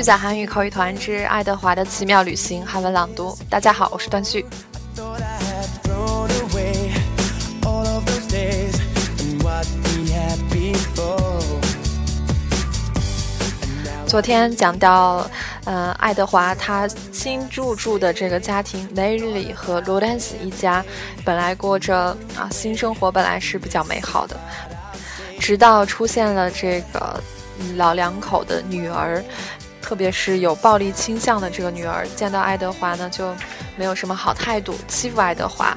续在韩语口语团之爱德华的奇妙旅行韩文朗读。大家好，我是段旭。昨天讲到，呃，爱德华他新入住的这个家庭，Nelly 和罗丹斯一家，本来过着啊新生活，本来是比较美好的，直到出现了这个老两口的女儿，特别是有暴力倾向的这个女儿，见到爱德华呢就没有什么好态度，欺负爱德华。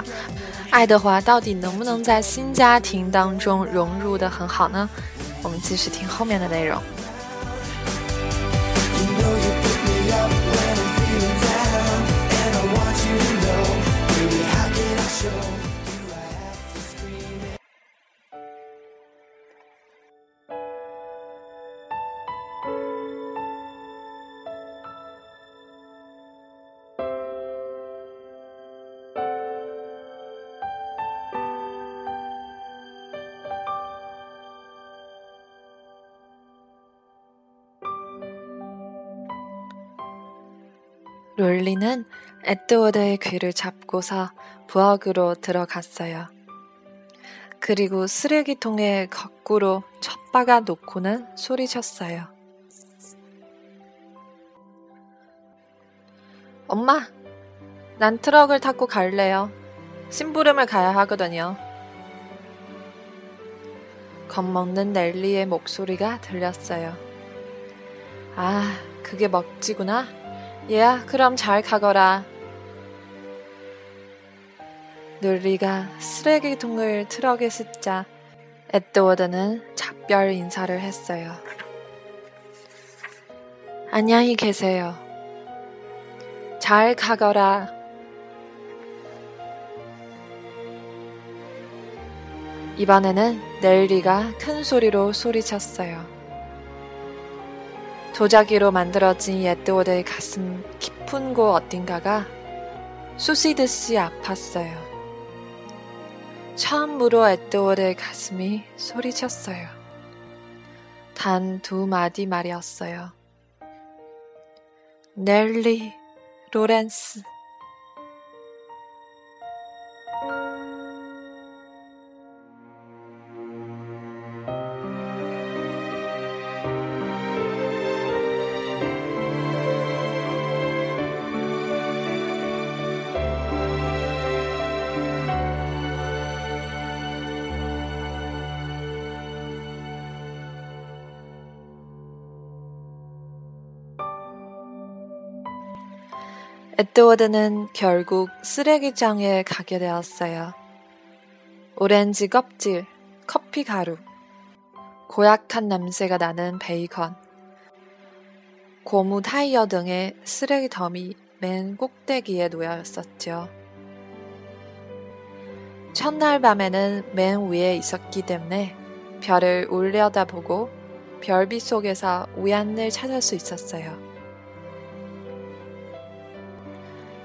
爱德华到底能不能在新家庭当中融入的很好呢？我们继续听后面的内容。 롤리는 에드워드의 귀를 잡고서 부엌으로 들어갔어요. 그리고 쓰레기통에 거꾸로 첫 박아 놓고는 소리쳤어요. 엄마, 난 트럭을 타고 갈래요. 심부름을 가야 하거든요. 겁먹는 넬리의 목소리가 들렸어요. 아, 그게 멋지구나. 얘야, 그럼 잘 가거라. 놀리가 쓰레기통을 트럭에 싣자 에드워드는 작별 인사를 했어요. 안녕히 계세요. 잘 가거라. 이번에는 넬리가 큰 소리로 소리쳤어요. 도자기로 만들어진 에드워드의 가슴 깊은 곳 어딘가가 쑤시듯이 아팠어요. 처음으로 에드워드의 가슴이 소리쳤어요. 단 두 마디 말이었어요. 넬리, 로렌스. 에드워드는 결국 쓰레기장에 가게 되었어요. 오렌지 껍질, 커피 가루, 고약한 냄새가 나는 베이컨, 고무 타이어 등의 쓰레기 덤이 맨 꼭대기에 놓여 있었죠. 첫날 밤에는 맨 위에 있었기 때문에 별을 올려다보고 별빛 속에서 우연을 찾을 수 있었어요.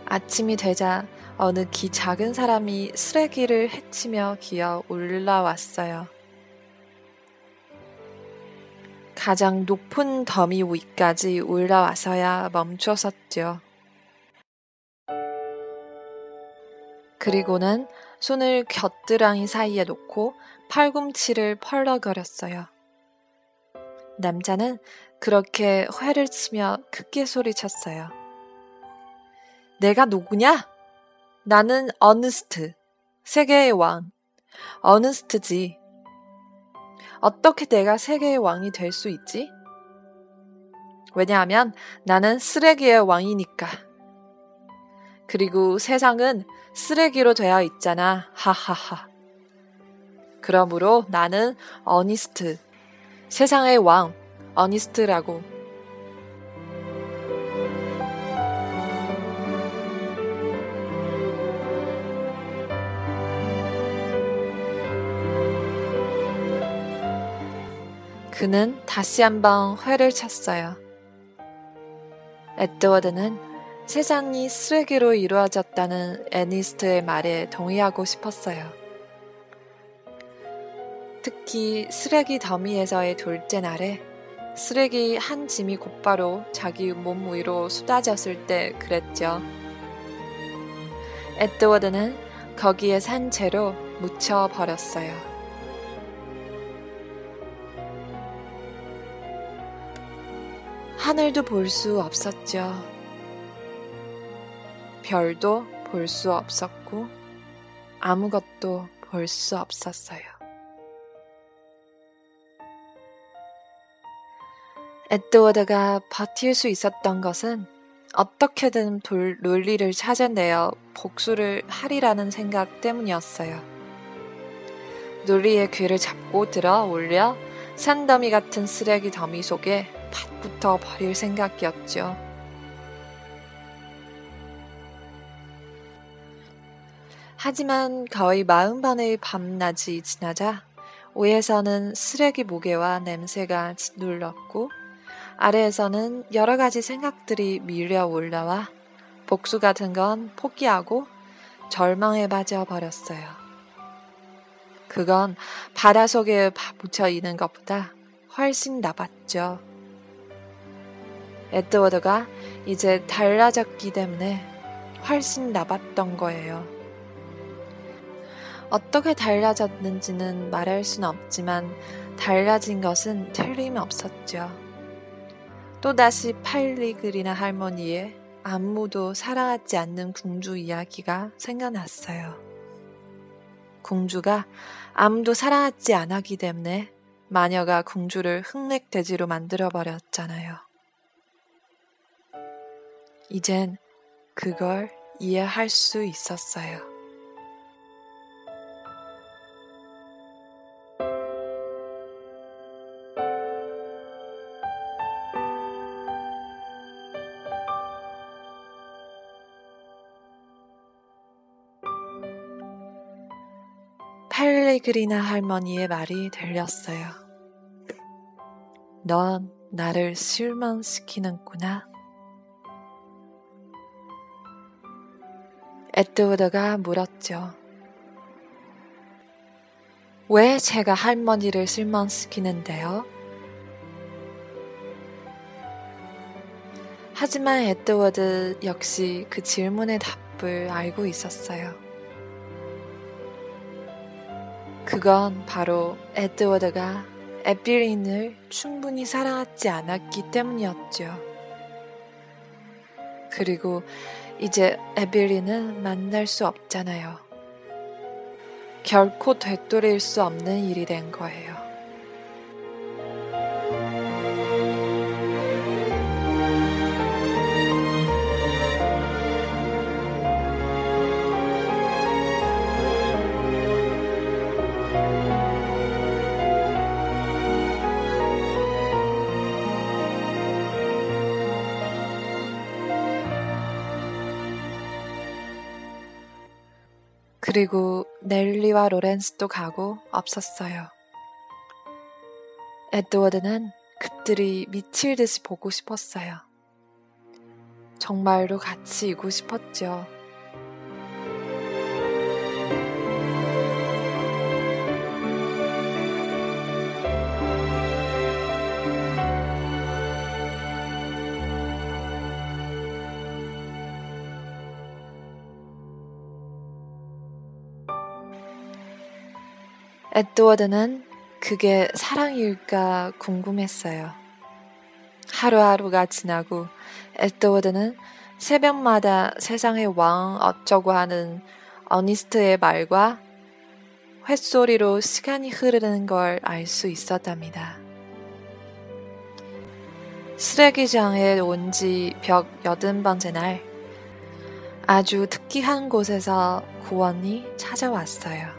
아침이 되자 어느 키 작은 사람이 쓰레기를 헤치며 기어 올라왔어요. 가장 높은 더미 위까지 올라와서야 멈춰섰죠. 그리고는 손을 겨드랑이 사이에 놓고 팔꿈치를 펄럭거렸어요. 남자는 그렇게 회를 치며 크게 소리쳤어요. 내가 누구냐? 나는 어느스트, 세계의 왕. 어느스트지. 어떻게 내가 세계의 왕이 될 수 있지? 왜냐하면 나는 쓰레기의 왕이니까. 그리고 세상은 쓰레기로 되어 있잖아. 하하하. 그러므로 나는 어니스트, 세상의 왕, 어니스트라고. 그는 다시 한번 회를 쳤어요. 에드워드는 세상이 쓰레기로 이루어졌다는 애니스트의 말에 동의하고 싶었어요. 특히 쓰레기 더미에서의 둘째 날에 쓰레기 한 짐이 곧바로 자기 몸 위로 쏟아졌을 때 그랬죠. 에드워드는 거기에 산 채로 묻혀버렸어요. 하늘도 볼 수 없었죠. 별도 볼 수 없었고 아무것도 볼 수 없었어요. 에드워드가 버틸 수 있었던 것은 어떻게든 돌 논리를 찾아내어 복수를 하리라는 생각 때문이었어요. 논리의 귀를 잡고 들어 올려 산더미 같은 쓰레기 더미 속에 팥부터 버릴 생각이었죠. 하지만 거의 마흔 번의 밤낮이 지나자 위에서는 쓰레기 무게와 냄새가 짓눌렀고 아래에서는 여러 가지 생각들이 밀려 올라와 복수 같은 건 포기하고 절망에 빠져 버렸어요. 그건 바다 속에 묻혀 있는 것보다 훨씬 나빴죠. 에드워드가 이제 달라졌기 때문에 훨씬 나빴던 거예요. 어떻게 달라졌는지는 말할 수는 없지만 달라진 것은 틀림없었죠. 또다시 팔리그리나 할머니의 아무도 사랑하지 않는 궁주 이야기가 생각났어요. 궁주가 아무도 사랑하지 않았기 때문에 마녀가 궁주를 흑맥돼지로 만들어버렸잖아요. 이젠 그걸 이해할 수 있었어요. 팔레그리나 할머니의 말이 들렸어요. 넌 나를 실망시키는구나. 에드워드가 물었죠. 왜 제가 할머니를 실망시키는데요? 하지만 에드워드 역시 그 질문의 답을 알고 있었어요. 그건 바로 에드워드가 에필린을 충분히 사랑하지 않았기 때문이었죠. 그리고 이제 에빌린은 만날 수 없잖아요. 결코 되돌릴 수 없는 일이 된 거예요. 그리고 넬리와 로렌스도 가고 없었어요. 에드워드는 그들이 미칠 듯이 보고 싶었어요. 정말로 같이 이고 싶었죠. 에드워드는 그게 사랑일까 궁금했어요. 하루하루가 지나고 에드워드는 새벽마다 세상의 왕 어쩌고 하는 어니스트의 말과 횟소리로 시간이 흐르는 걸 알 수 있었답니다. 쓰레기장에 온 지 벽 여든 번째 날, 아주 특이한 곳에서 구원이 찾아왔어요.